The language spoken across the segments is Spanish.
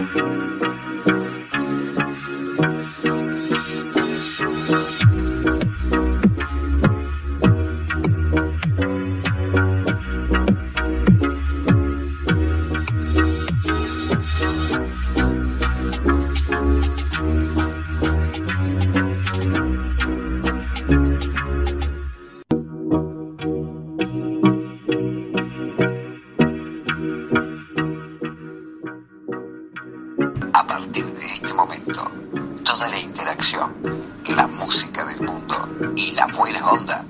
thank you. y la buena onda.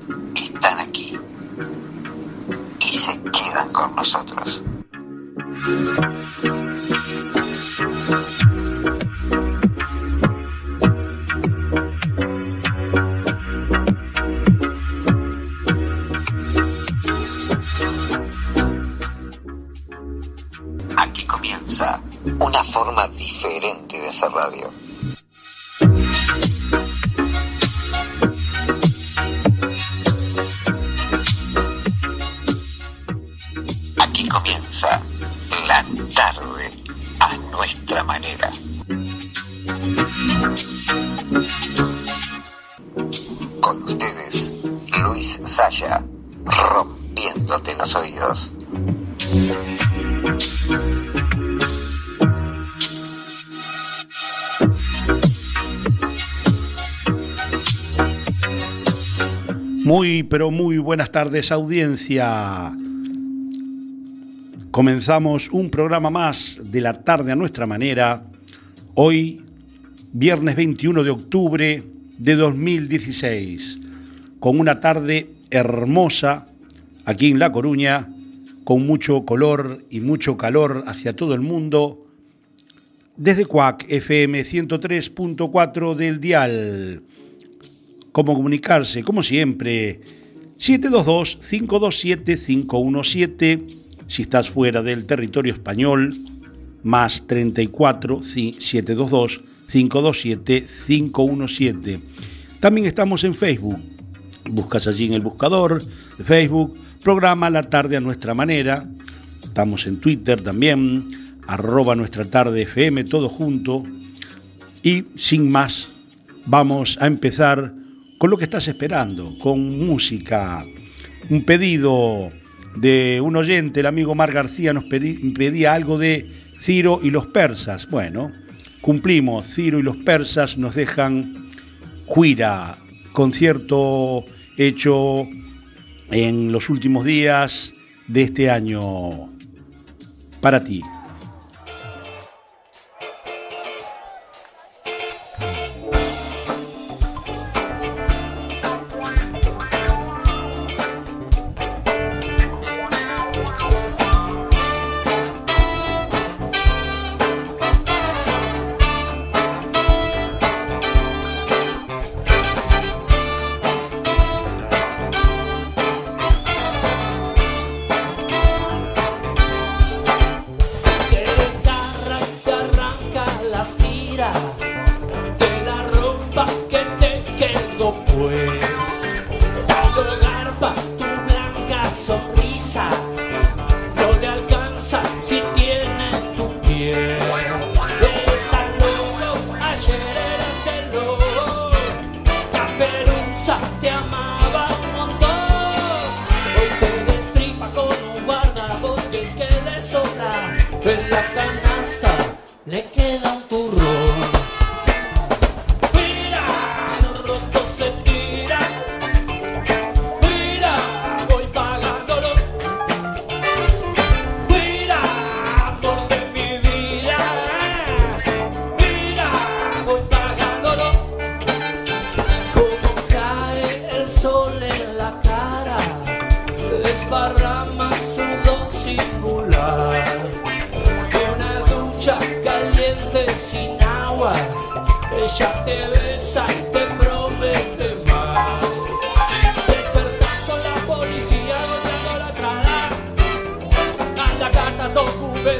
Pero muy buenas tardes audiencia. Comenzamos un programa más de la tarde a nuestra manera. Hoy, viernes 21 de octubre de 2016, con una tarde hermosa aquí en La Coruña, con mucho color y mucho calor hacia todo el mundo, desde CUAC FM 103.4 del dial. Cómo comunicarse, como siempre, 722-527-517 si estás fuera del territorio español, más 34 722-527-517. También estamos en Facebook. Buscas allí en el buscador de Facebook, programa La Tarde a Nuestra Manera. Estamos en Twitter también, arroba Nuestra Tarde FM, todo junto. Y sin más, vamos a empezar con lo que estás esperando, con música. Un pedido de un oyente, el amigo Mar García, nos pedía algo de Ciro y los persas. Bueno, cumplimos. Ciro y los persas nos dejan Juira, concierto hecho en los últimos días de este año para ti. Voy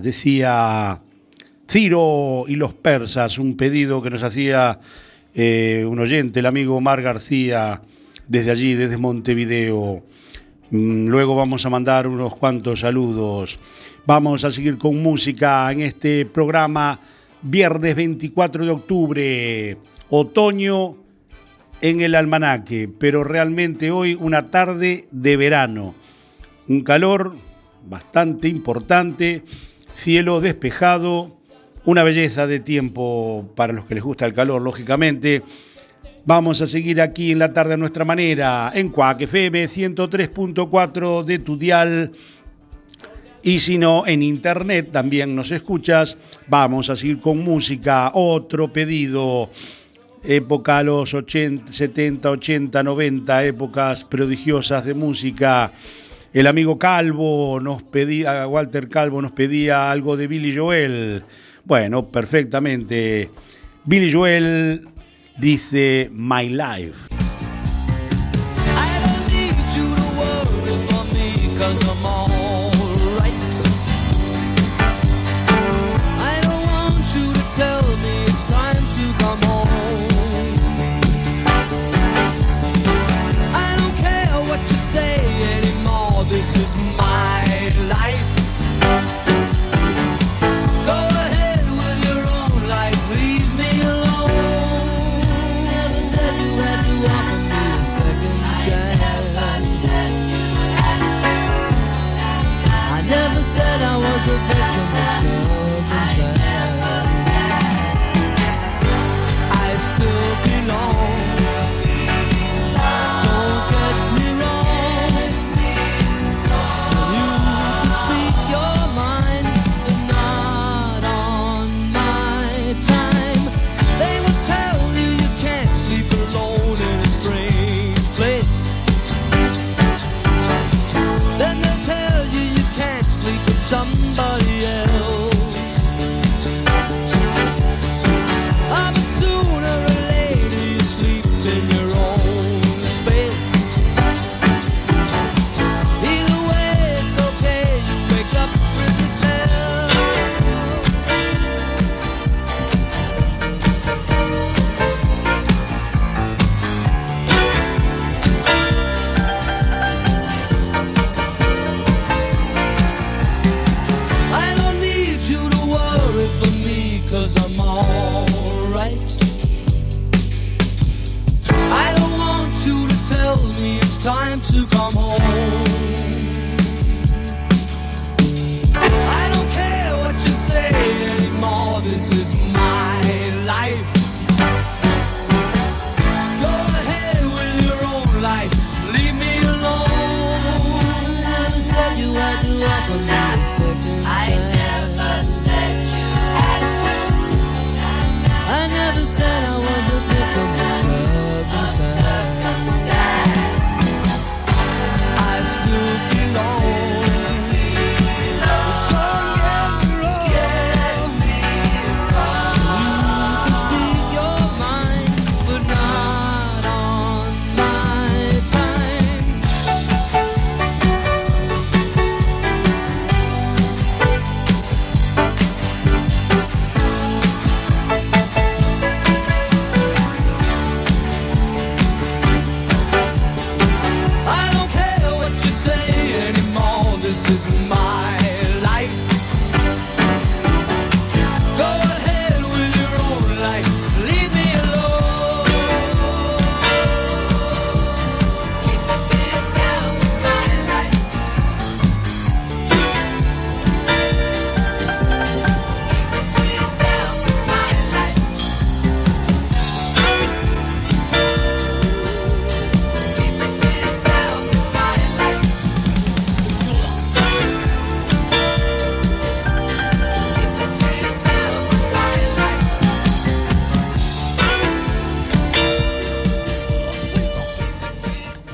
Decía Ciro y los persas, un pedido que nos hacía eh, un oyente, el amigo Mar García, desde allí, desde Montevideo. Mm, luego vamos a mandar unos cuantos saludos. Vamos a seguir con música en este programa viernes 24 de octubre, otoño en el almanaque, pero realmente hoy una tarde de verano. Un calor bastante importante, cielo despejado, una belleza de tiempo para los que les gusta el calor, lógicamente. Vamos a seguir aquí en la tarde a nuestra manera, en Cuac FM 103.4 de tu dial. Y si no, en internet también nos escuchas. Vamos a seguir con música. Otro pedido. Época los 80, 70, 80, 90, épocas prodigiosas de música. El amigo Calvo nos pedía, Walter Calvo nos pedía algo de Billy Joel. Bueno, perfectamente. Billy Joel dice My Life.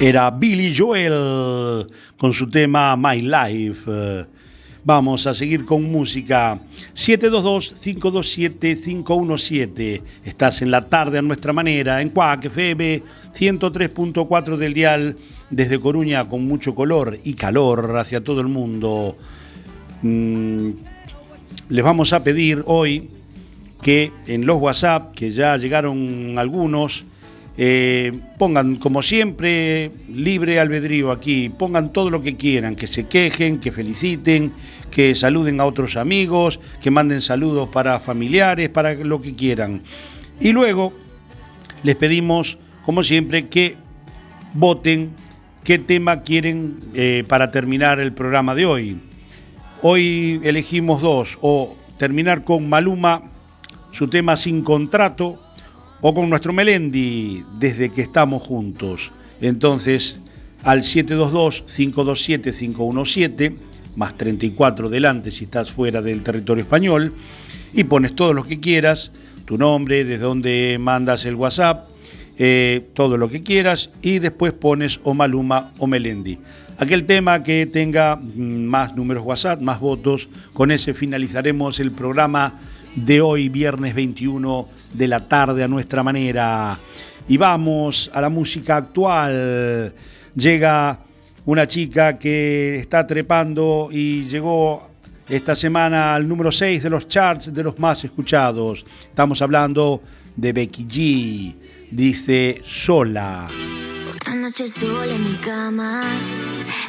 Era Billy Joel con su tema My Life. Vamos a seguir con música. 722-527-517. Estás en la tarde a nuestra manera, en Cuac FM 103.4 del dial, desde Coruña con mucho color y calor hacia todo el mundo. mm, les vamos a pedir hoy que en los WhatsApp, que ya llegaron algunos, eh, pongan, como siempre, libre albedrío aquí, pongan todo lo que quieran, que se quejen, que feliciten, que saluden a otros amigos, que manden saludos para familiares, para lo que quieran. Y luego les pedimos, como siempre, que voten qué tema quieren eh, para terminar el programa de hoy. Hoy elegimos dos, o terminar con Maluma, su tema sin contrato, o con nuestro Melendi, desde que estamos juntos. Entonces, al 722-527-517, más 34 delante si estás fuera del territorio español, y pones todo lo que quieras, tu nombre, desde donde mandas el WhatsApp, eh, todo lo que quieras, y después pones o Maluma o Melendi. Aquel tema que tenga mm, más números WhatsApp, más votos, con ese finalizaremos el programa de hoy, viernes 21 de la tarde, a nuestra manera. Y vamos a la música actual. Llega una chica que está trepando y llegó esta semana al número 6 de los charts de los más escuchados. Estamos hablando de Becky G. Dice sola. Otra noche sola en mi cama,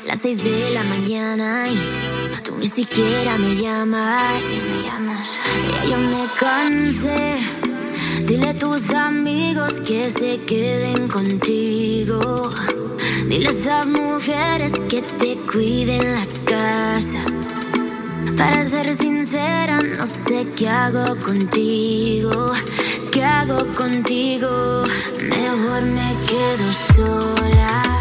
las 6 de la mañana y tú ni siquiera me llamas. Ya yo me cansé. Dile a tus amigos que se queden contigo. Dile a esas mujeres que te cuiden la casa. Para ser sincera, no sé qué hago contigo. ¿Qué hago contigo? Mejor me quedo sola.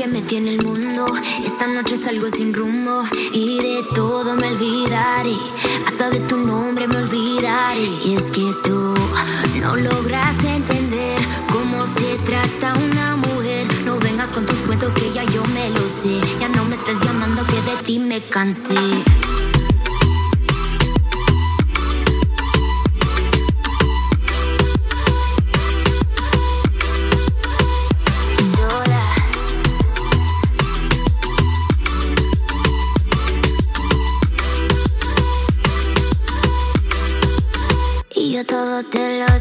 Que me tiene el mundo. Esta noche salgo sin rumbo y de todo me olvidaré. Hasta de tu nombre me olvidaré. Y es que tú no logras entender cómo se trata una mujer. No vengas con tus cuentos que ya yo me lo sé. Ya no me estés llamando que de ti me cansé.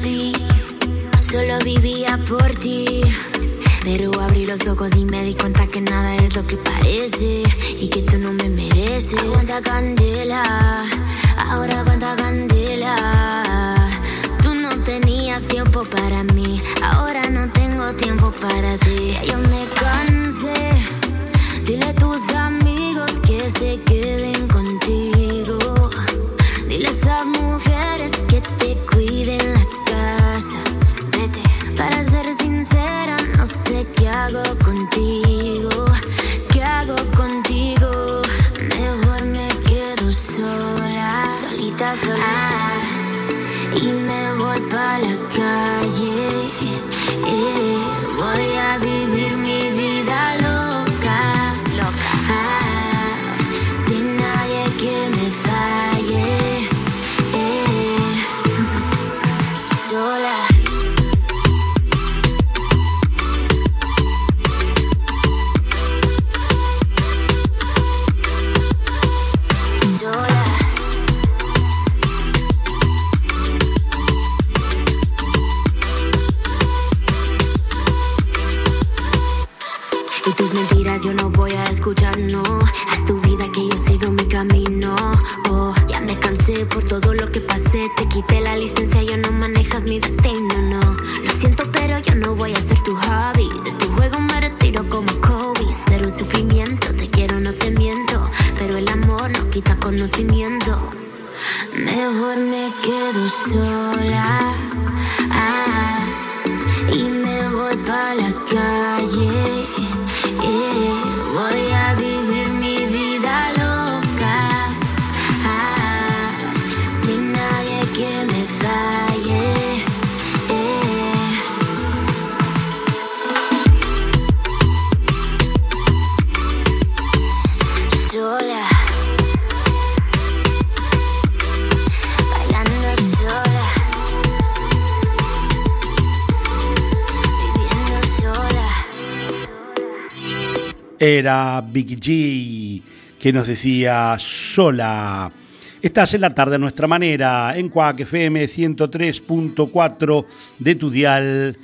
vi, solo vivía por ti. Pero abrí los ojos y me di cuenta que nada es lo que parece y que tú no me mereces. Aguanta candela, ahora aguanta candela. Tú no tenías tiempo para mí, ahora no tengo tiempo para ti. Ya yo me cansé, dile a tus amigos que sé que ¿Qué hago contigo? Mejor me quedo sola. Solita, sola. Ah, y me voy pa' la calle. Il me brode pas la carte. Era Big G que nos decía sola. Estás en la tarde a nuestra manera, en Cuac FM 103.4 de tu dial.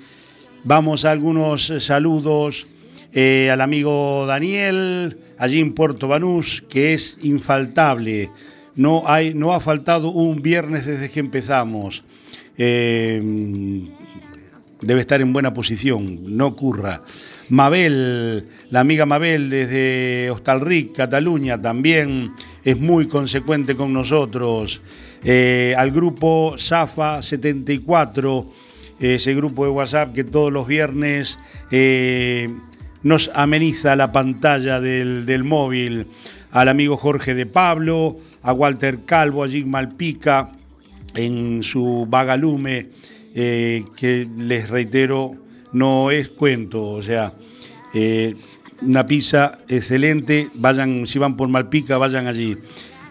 Vamos a algunos saludos eh, al amigo Daniel, allí en Puerto Banús, que es infaltable. No, hay, no ha faltado un viernes desde que empezamos. Eh, debe estar en buena posición, no ocurra. Mabel, la amiga Mabel desde Hostalric, Cataluña, también es muy consecuente con nosotros. Eh, al grupo Safa 74, ese grupo de WhatsApp que todos los viernes eh, nos ameniza la pantalla del, móvil. Al amigo Jorge de Pablo, a Walter Calvo, a Jim Malpica, en su vagalume, eh, que les reitero, no es cuento, o sea, eh, una pizza excelente, vayan, si van por Malpica, vayan allí.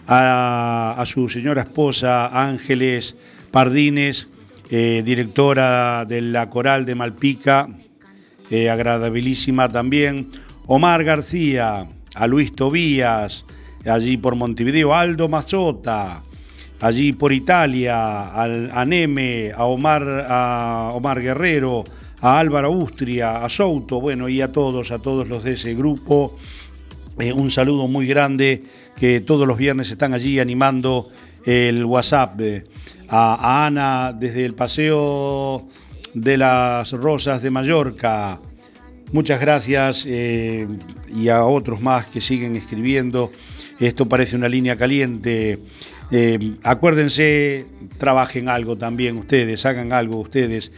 A, su señora esposa Ángeles Pardines, eh, directora de la Coral de Malpica, agradabilísima también. Omar García, a Luis Tobías, allí por Montevideo, Aldo Mazota, allí por Italia, al, a Neme, a Omar, a Omar Guerrero, a Álvaro Ustria, a Souto, bueno, y a todos, a todos los de ese grupo. Eh, un saludo muy grande que todos los viernes están allí animando el WhatsApp. Eh, a, Ana desde el Paseo de las Rosas de Mallorca. Muchas gracias eh, y a otros más que siguen escribiendo. Esto parece una línea caliente. Acuérdense, trabajen algo también ustedes, hagan algo ustedes.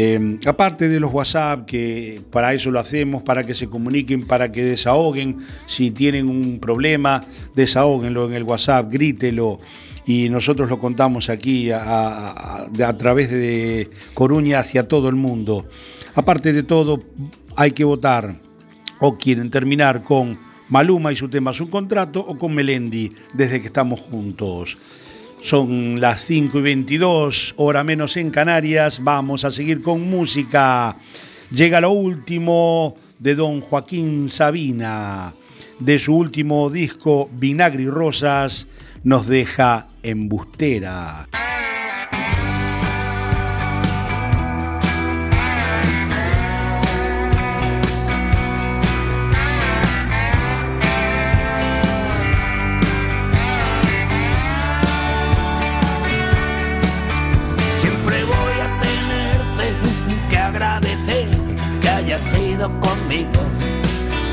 Eh, aparte de los WhatsApp, que para eso lo hacemos, para que se comuniquen, para que desahoguen. Si tienen un problema, desahóguenlo en el WhatsApp, grítelo. Y nosotros lo contamos aquí a, a través de Coruña hacia todo el mundo. Aparte de todo, hay que votar o quieren terminar con Maluma y su tema Su contrato o con Melendi desde que estamos juntos. Son las 5 y 22, hora menos en Canarias. Vamos a seguir con música. Llega lo último de don Joaquín Sabina. De su último disco, Vinagre y Rosas, nos deja embustera.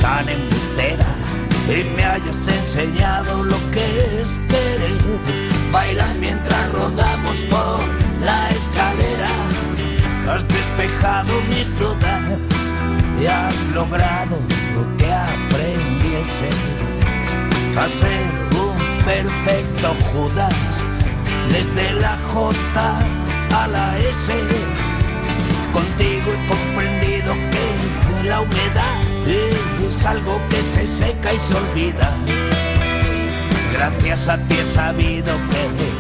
Tan embustera, y me hayas enseñado lo que es querer. Bailar mientras rodamos por la escalera, has despejado mis dudas y has logrado lo que aprendiese a ser un perfecto Judas, desde la J a la S. Contigo he comprendido la humedad es algo que se seca y se olvida. Gracias a ti he sabido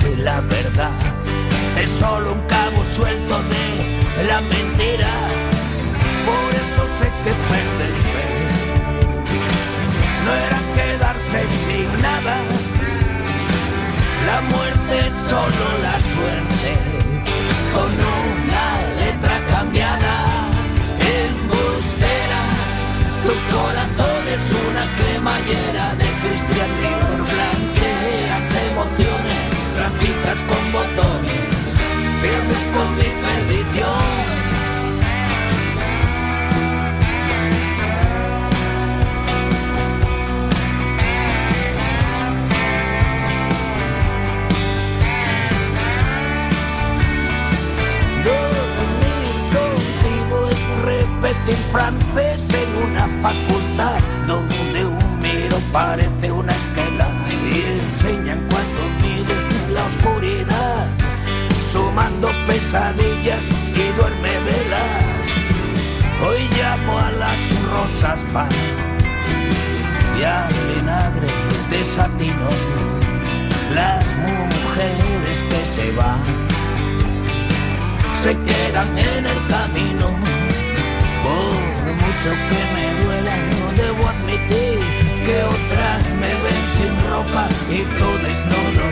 que la verdad es solo un cabo suelto de la mentira. Por eso sé que perderte no era quedarse sin nada. La muerte es solo la suerte Tu corazón es una cremallera de Cristian Dior. Blanqueas emociones, traficas con botones, pierdes con mi perdición. En francés en una facultad donde un miro parece una esquela y enseñan cuando miden la oscuridad, sumando pesadillas y duerme velas. Hoy llamo a las rosas pan y al vinagre de satino, las mujeres que se van se quedan en el camino mucho que me duela, no debo admitir que otras me ven sin ropa y todo desnudo.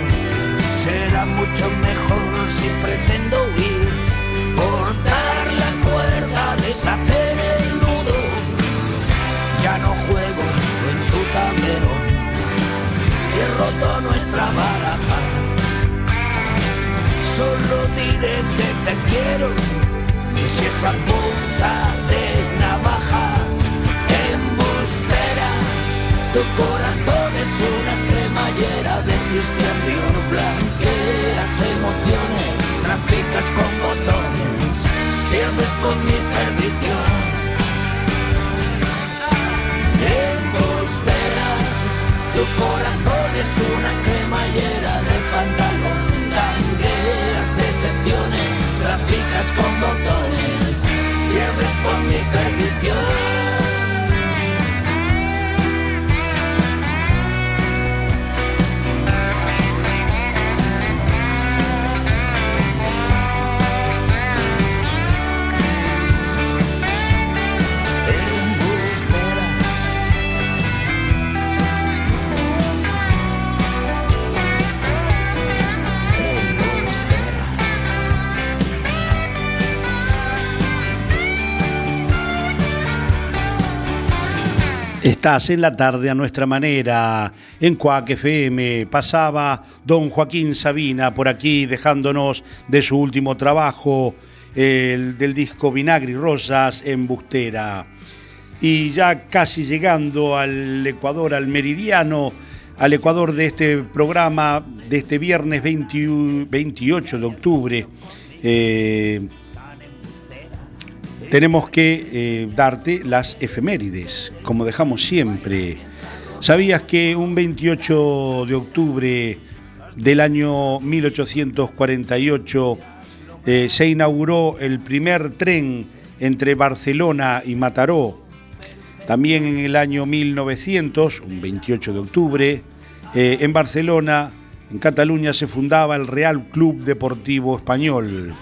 Será mucho mejor si pretendo huir, cortar la cuerda, deshacer el nudo. Ya no juego en tu tablero, he roto nuestra baraja. Solo diré que te quiero y si esa punta de tu corazón es una cremallera de Christian Dior, blanqueas emociones, traficas con botones, pierdes con mi perdición. Embustera, tu corazón es una cremallera de pantalón, tangueas decepciones, traficas con botones, pierdes con mi perdición. Estás en la tarde a nuestra manera, en Cuac FM. Pasaba don Joaquín Sabina por aquí dejándonos de su último trabajo, el del disco Vinagre y Rosas en Bustera. Y ya casi llegando al Ecuador, al meridiano, al Ecuador de este programa de este viernes 20 28 de octubre. eh, tenemos que eh, darte las efemérides, como dejamos siempre. ¿Sabías que un 28 de octubre del año 1848 eh, se inauguró el primer tren entre Barcelona y Mataró? También en el año 1900, un 28 de octubre, eh, en Barcelona, en Cataluña, se fundaba el Real Club Deportivo Español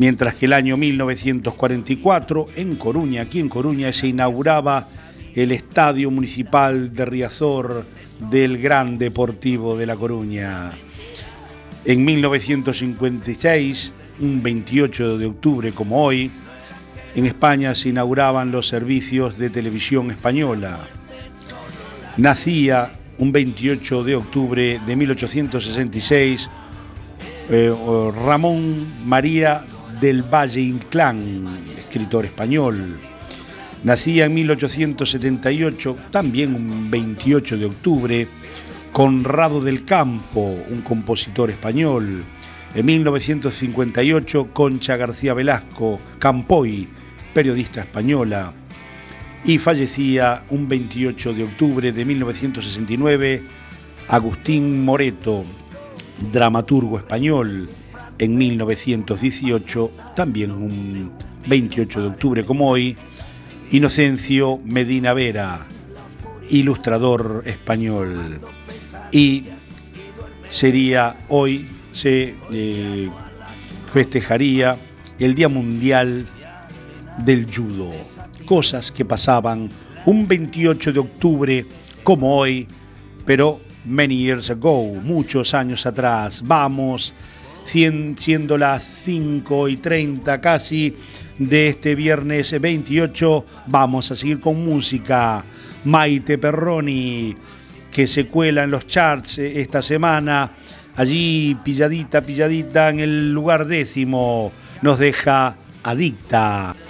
mientras que el año 1944 en Coruña, aquí en Coruña, se inauguraba el Estadio Municipal de Riazor del Gran Deportivo de La Coruña. En 1956, un 28 de octubre como hoy, en España se inauguraban los servicios de televisión española. Nacía un 28 de octubre de 1866 eh, Ramón María del Valle Inclán, escritor español. Nacía en 1878, también un 28 de octubre, Conrado del Campo, un compositor español. En 1958, Concha García Velasco, Campoy, periodista española. Y fallecía un 28 de octubre de 1969, Agustín Moreto, dramaturgo español en 1918, también un 28 de octubre como hoy, Inocencio Medina Vera, ilustrador español. Y sería hoy, se eh, festejaría el Día Mundial del Judo. Cosas que pasaban un 28 de octubre como hoy, pero many years ago, muchos años atrás. Vamos siendo las 5 y 30 casi de este viernes 28, vamos a seguir con música. Maite Perroni, que se cuela en los charts eh, esta semana, allí pilladita, pilladita en el lugar décimo, nos deja adicta. Adicta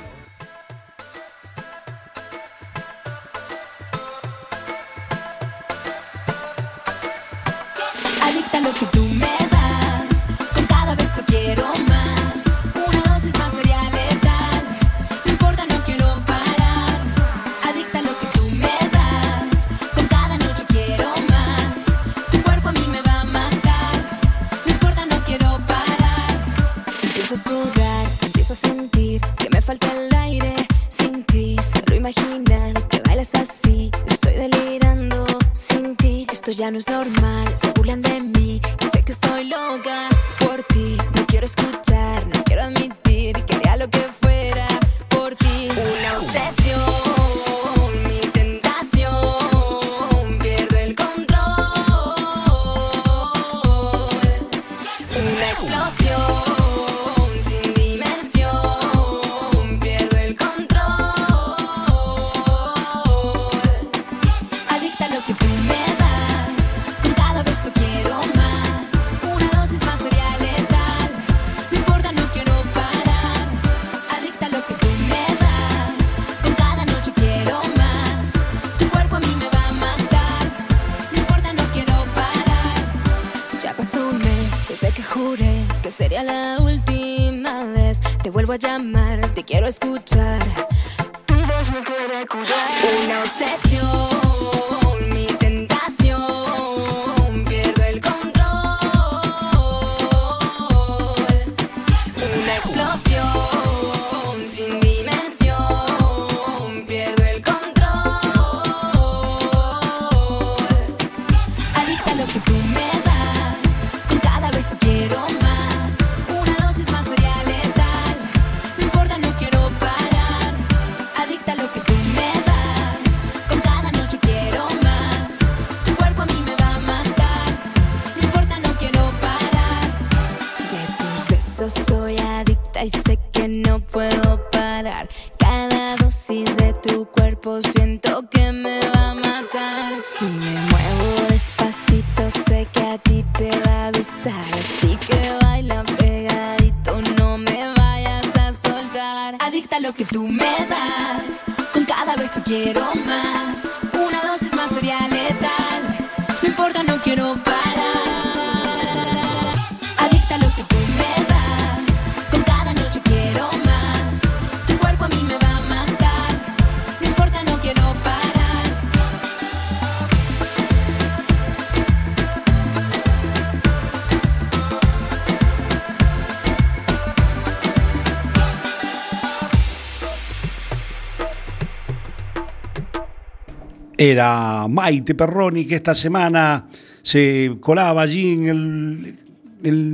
Era Maite Perroni que esta semana se colaba allí en,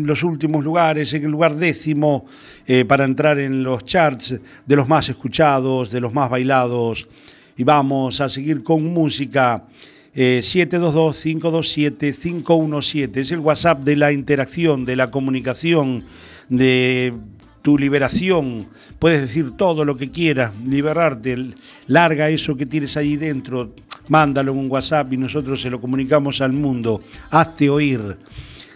los últimos lugares, en el lugar décimo, eh, para entrar en los charts de los más escuchados, de los más bailados. Y vamos a seguir con música. Eh, 722-527-517 es el WhatsApp de la interacción, de la comunicación, de tu liberación. Puedes decir todo lo que quieras, liberarte. Larga eso que tienes ahí dentro, mándalo en un WhatsApp y nosotros se lo comunicamos al mundo. Hazte oír.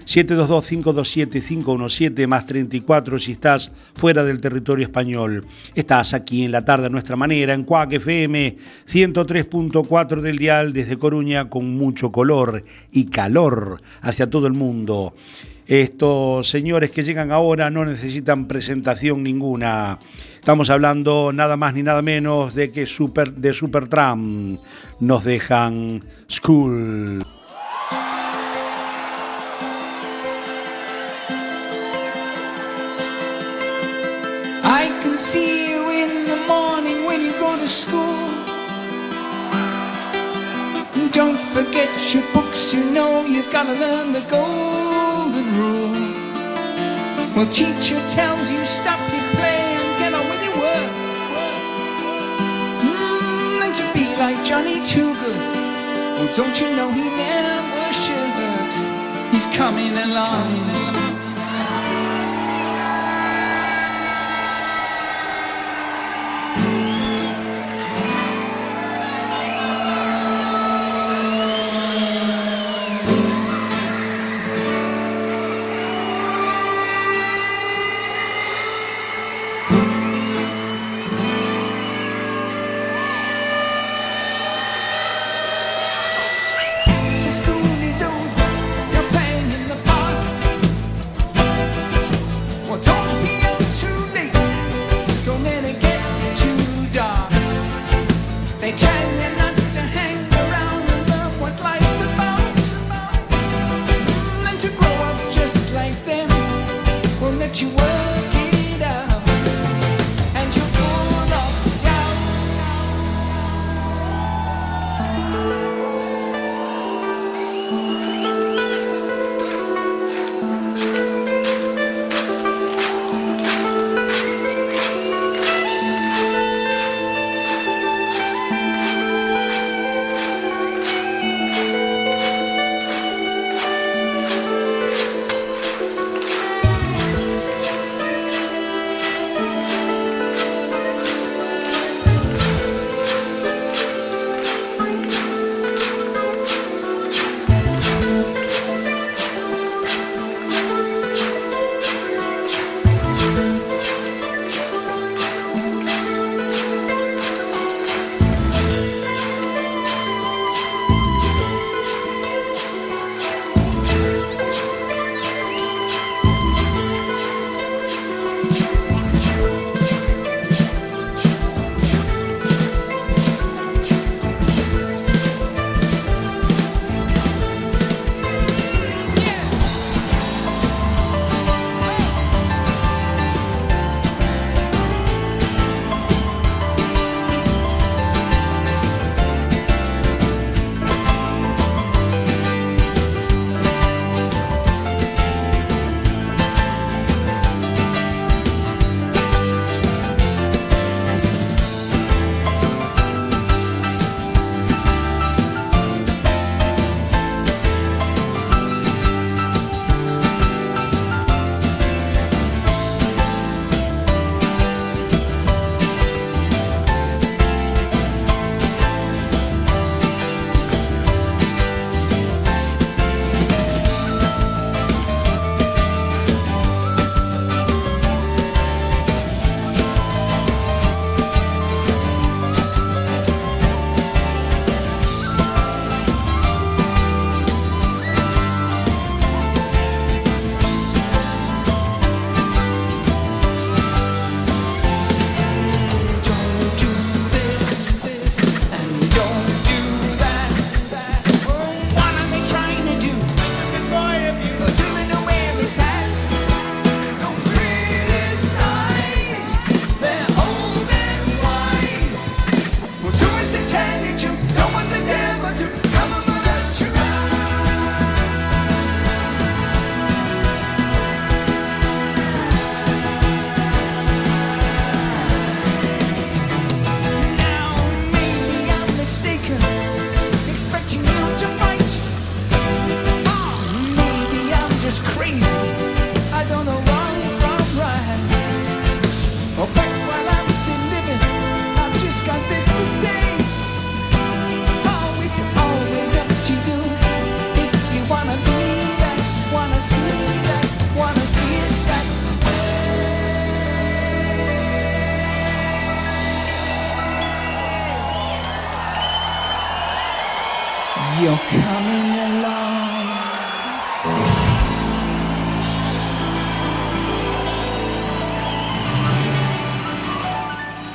722-527-517 más 34 si estás fuera del territorio español. Estás aquí en la tarde a nuestra manera, en Cuac FM 103.4 del dial desde Coruña con mucho color y calor hacia todo el mundo. Estos señores que llegan ahora no necesitan presentación ninguna. Estamos hablando nada más ni nada menos de que super, de Supertramp nos dejan School. I can see you in the morning when you go to school. Don't forget your books, you know you've got to learn the golden rule. Well, teacher tells you stop your play and get on with your work. Mm, and to be like Johnny Too Good. Well, don't you know he never shirks? He's coming along.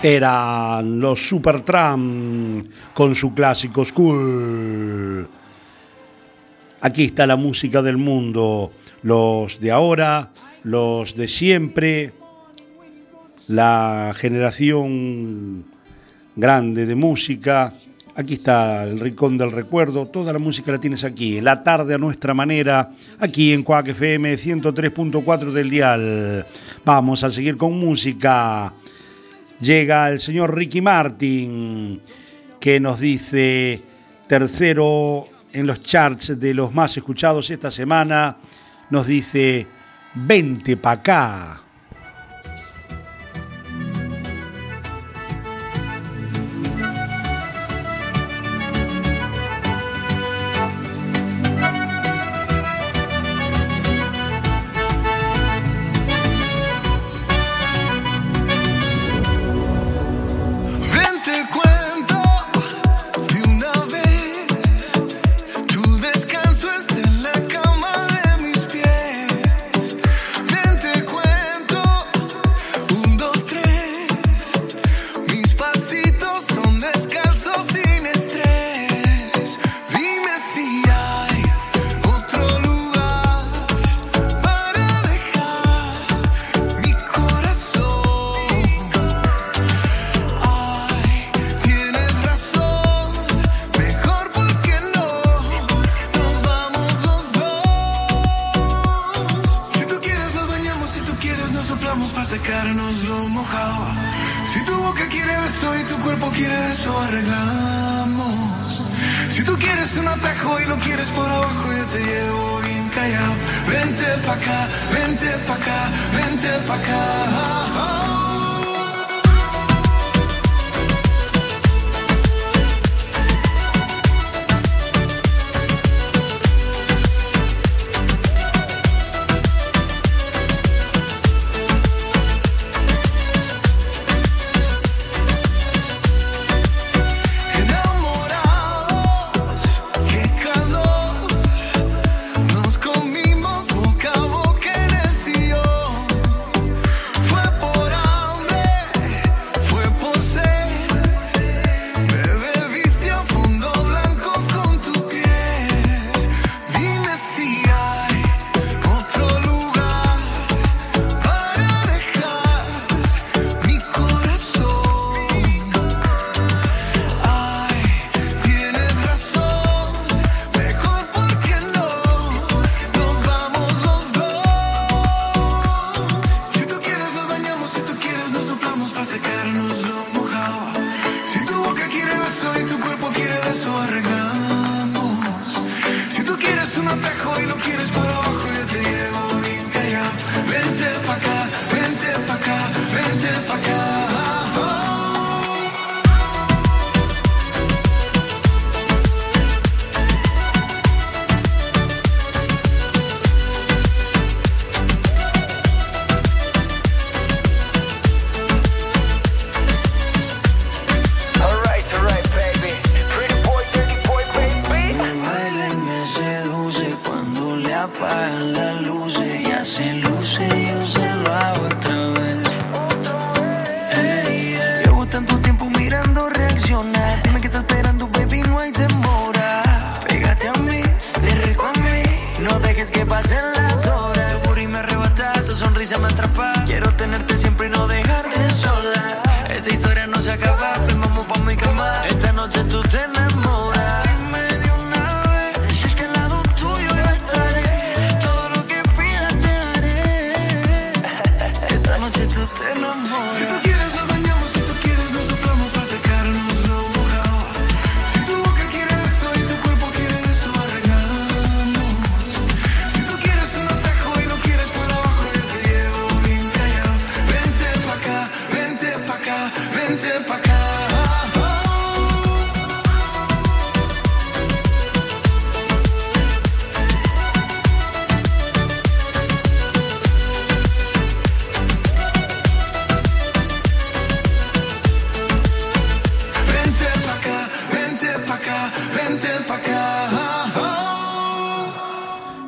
eran los Supertramp con su clásico School. Aquí está la música del mundo, los de ahora, los de siempre, la generación grande de música. Aquí está el Rincón del Recuerdo, toda la música la tienes aquí, la tarde a nuestra manera, aquí en Cuac FM 103.4 del Dial. Vamos a seguir con música llega el señor Ricky Martin, que nos dice tercero en los charts de los más escuchados esta semana, nos dice, vente pa' acá.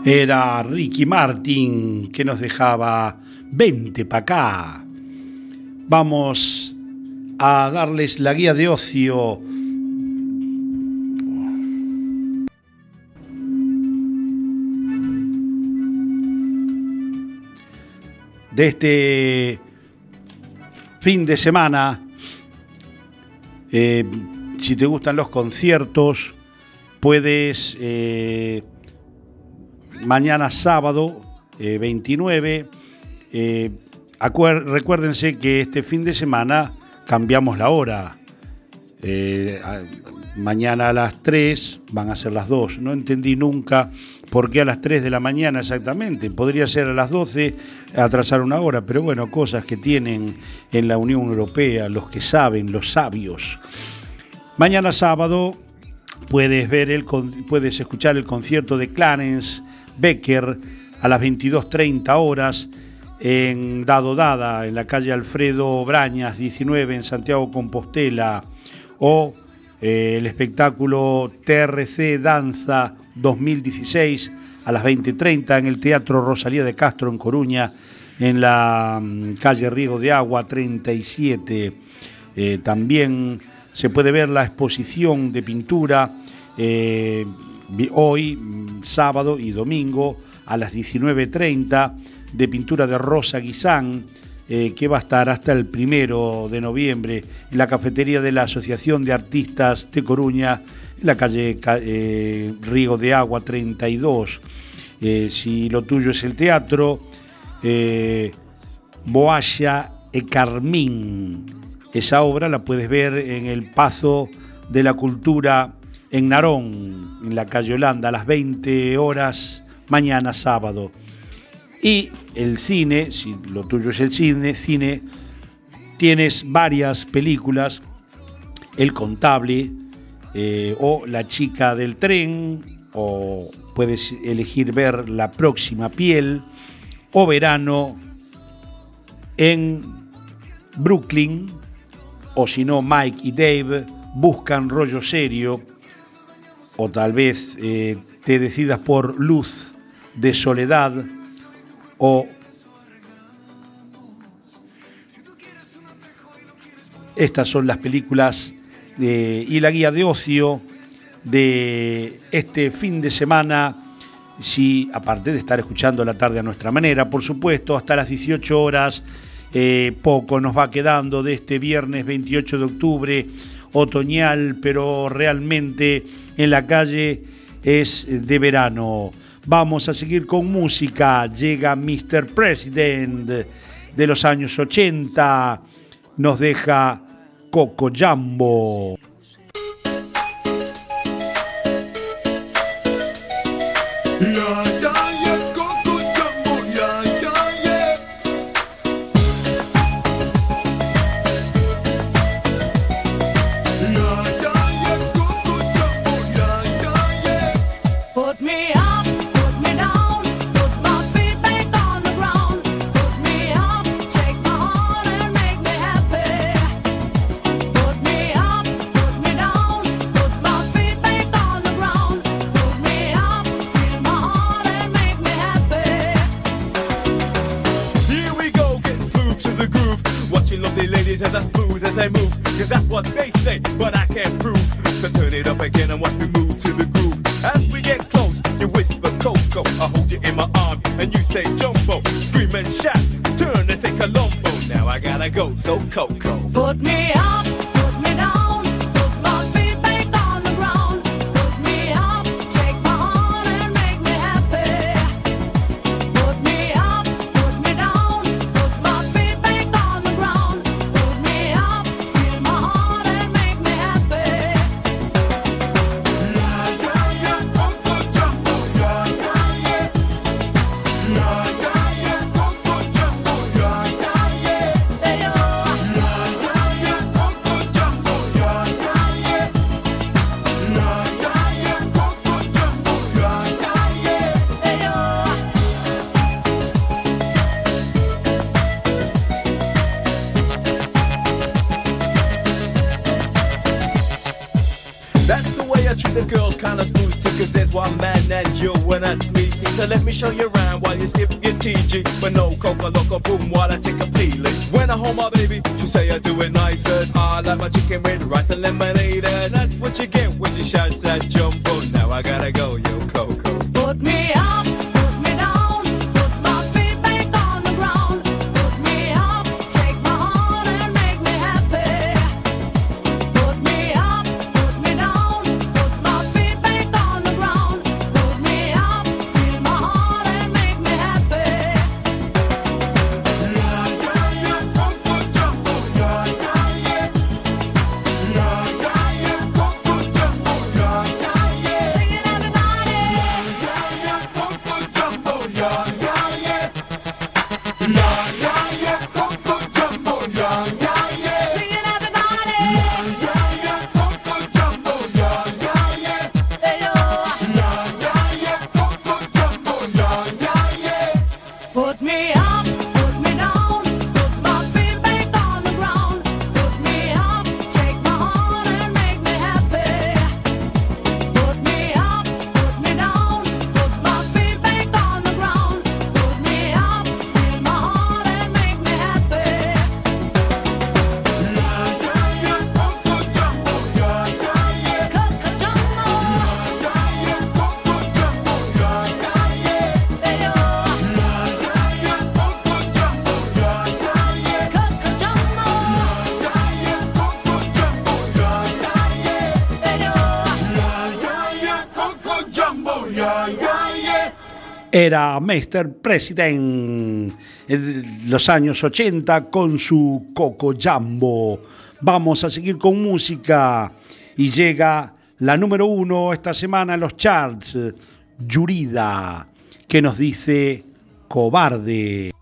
Era Ricky Martin que nos dejaba 20 para acá. Vamos a darles la guía de ocio. De este fin de semana. Eh, si te gustan los conciertos, puedes eh, mañana sábado eh, 29. eh, recuérdense que este fin de semana cambiamos la hora. Eh, mañana a las 3 van a ser las 2. No entendí nunca por qué a las 3 de la mañana exactamente. Podría ser a las 12, atrasar una hora, pero bueno, cosas que tienen en la Unión Europea los que saben, los sabios. Mañana sábado puedes ver el puedes escuchar el concierto de Clarence Becker a las 22:30 horas en Dado Dada, en la calle Alfredo Brañas 19 en Santiago Compostela. O eh, el espectáculo TRC Danza 2016 a las 20:30 en el Teatro Rosalía de Castro en Coruña en la mm, calle Riego de Agua 37 eh, también se puede ver la exposición de pintura eh, hoy, mm, sábado y domingo, a las 19.30, de pintura de Rosa Guisán, eh, que va a estar hasta el primero de noviembre en la cafetería de la Asociación de Artistas de Coruña, en la calle Ca- eh, de Agua 32. Eh, si lo tuyo es el teatro, eh, Boaya e Carmín. Esa obra la puedes ver en el Pazo de la Cultura en Narón, en la calle Holanda, a las 20 horas mañana sábado. Y el cine, si lo tuyo es el cine, cine, tienes varias películas, El Contable eh, o La Chica del Tren, o puedes elegir ver La Próxima Piel, o Verano en Brooklyn, o si no, Mike y Dave buscan rollo serio, o tal vez eh, te decidas por Luz de Soledad, o estas son las películas eh, y la guía de ocio de este fin de semana. Si, aparte de estar escuchando la tarde a nuestra manera, por supuesto, hasta las 18 horas, eh, poco nos va quedando de este viernes 28 de octubre, otoñal, pero realmente en la calle es de verano. Vamos a seguir con música. Llega Mr. President de los años 80. Nos deja Coco Jambo. I treat the girls kinda smooth too, cause that's why mad at you when I me. So let me show you around while you sip your TG. But no coca loco boom while I take a peeling. When I hold my baby, she say I do it nicer. I like my chicken with rice and lemonade. And that's what you get when she shouts at Jumbo. Now I gotta go, yo, Coco. Put me up. era Mr. President en los años 80 con su Coco Jambo. Vamos a seguir con música y llega la número uno esta semana en los charts, Yurida, que nos dice cobarde.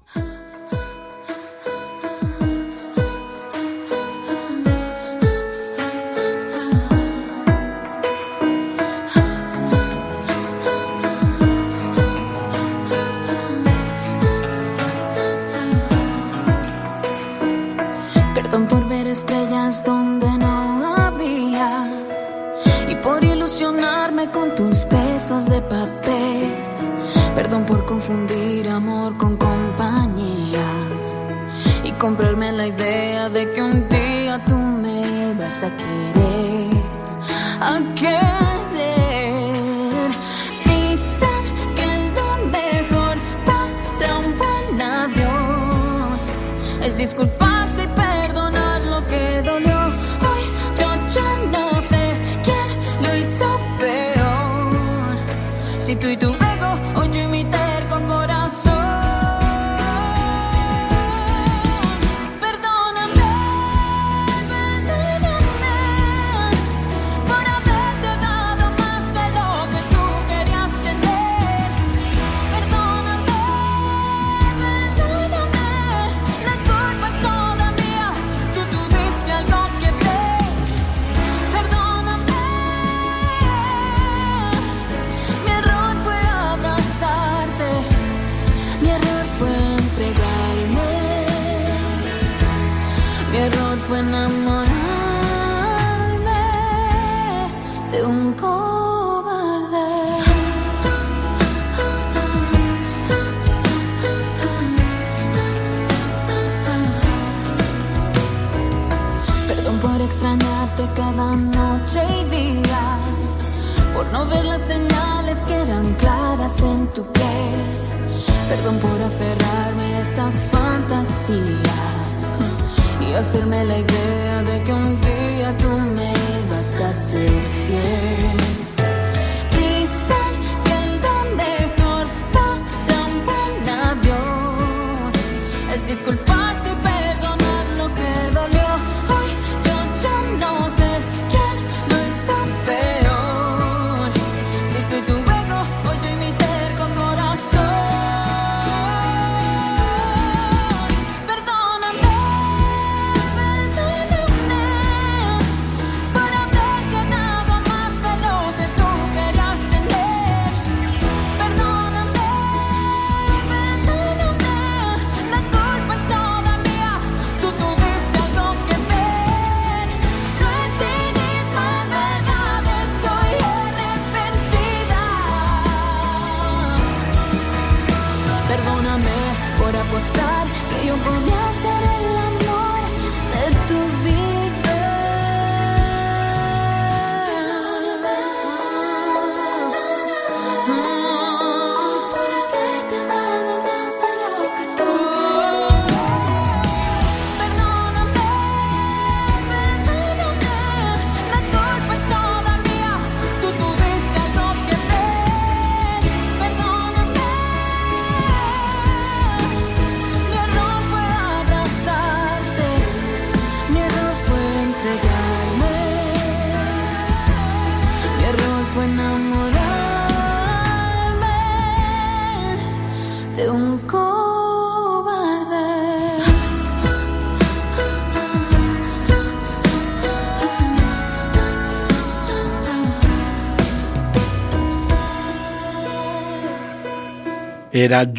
Era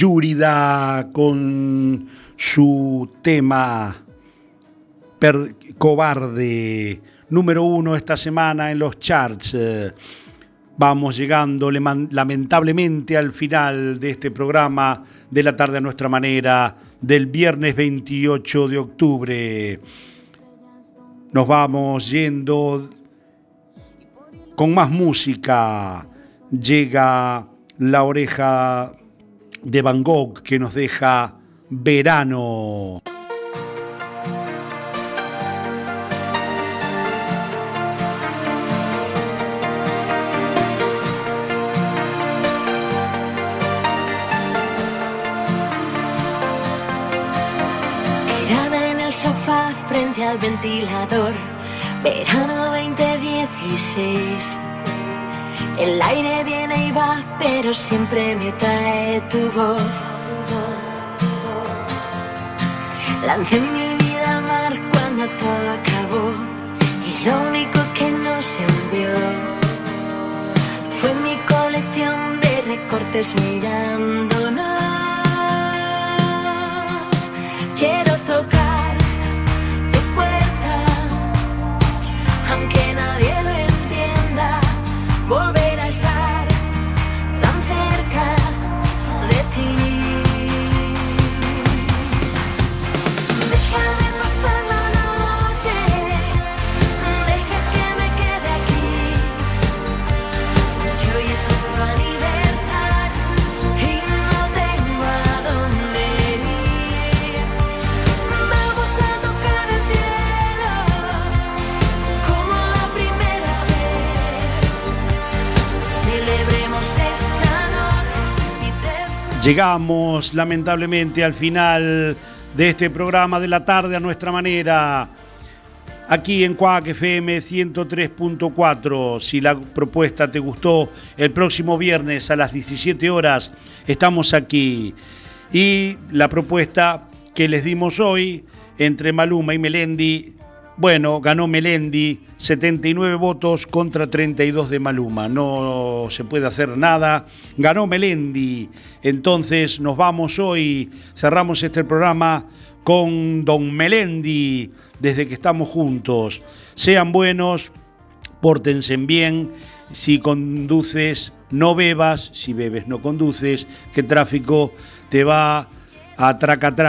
con su tema cobarde, número uno esta semana en los charts. Eh, Vamos llegando lamentablemente al final de este programa de la tarde a nuestra manera del viernes 28 de octubre. Nos vamos yendo con más música. Llega la oreja de Van Gogh que nos deja verano. En el sofá frente al ventilador, verano 2016. El aire viene y va, pero siempre me trae tu voz. Lancé mi vida al mar cuando todo acabó, y lo único que nos envió fue mi colección de recortes mirándonos. Quiero tocar Llegamos lamentablemente al final de este programa de la tarde a nuestra manera. Aquí en Cuac FM 103.4. Si la propuesta te gustó, el próximo viernes a las 17 horas estamos aquí. Y la propuesta que les dimos hoy entre Maluma y Melendi, bueno, ganó Melendi 79 votos contra 32 de Maluma. No se puede hacer nada. Ganó Melendi. Entonces nos vamos hoy, cerramos este programa con Don Melendi desde que estamos juntos. Sean buenos, pórtense bien. Si conduces, no bebas. Si bebes, no conduces. Que tráfico te va a tracatrá.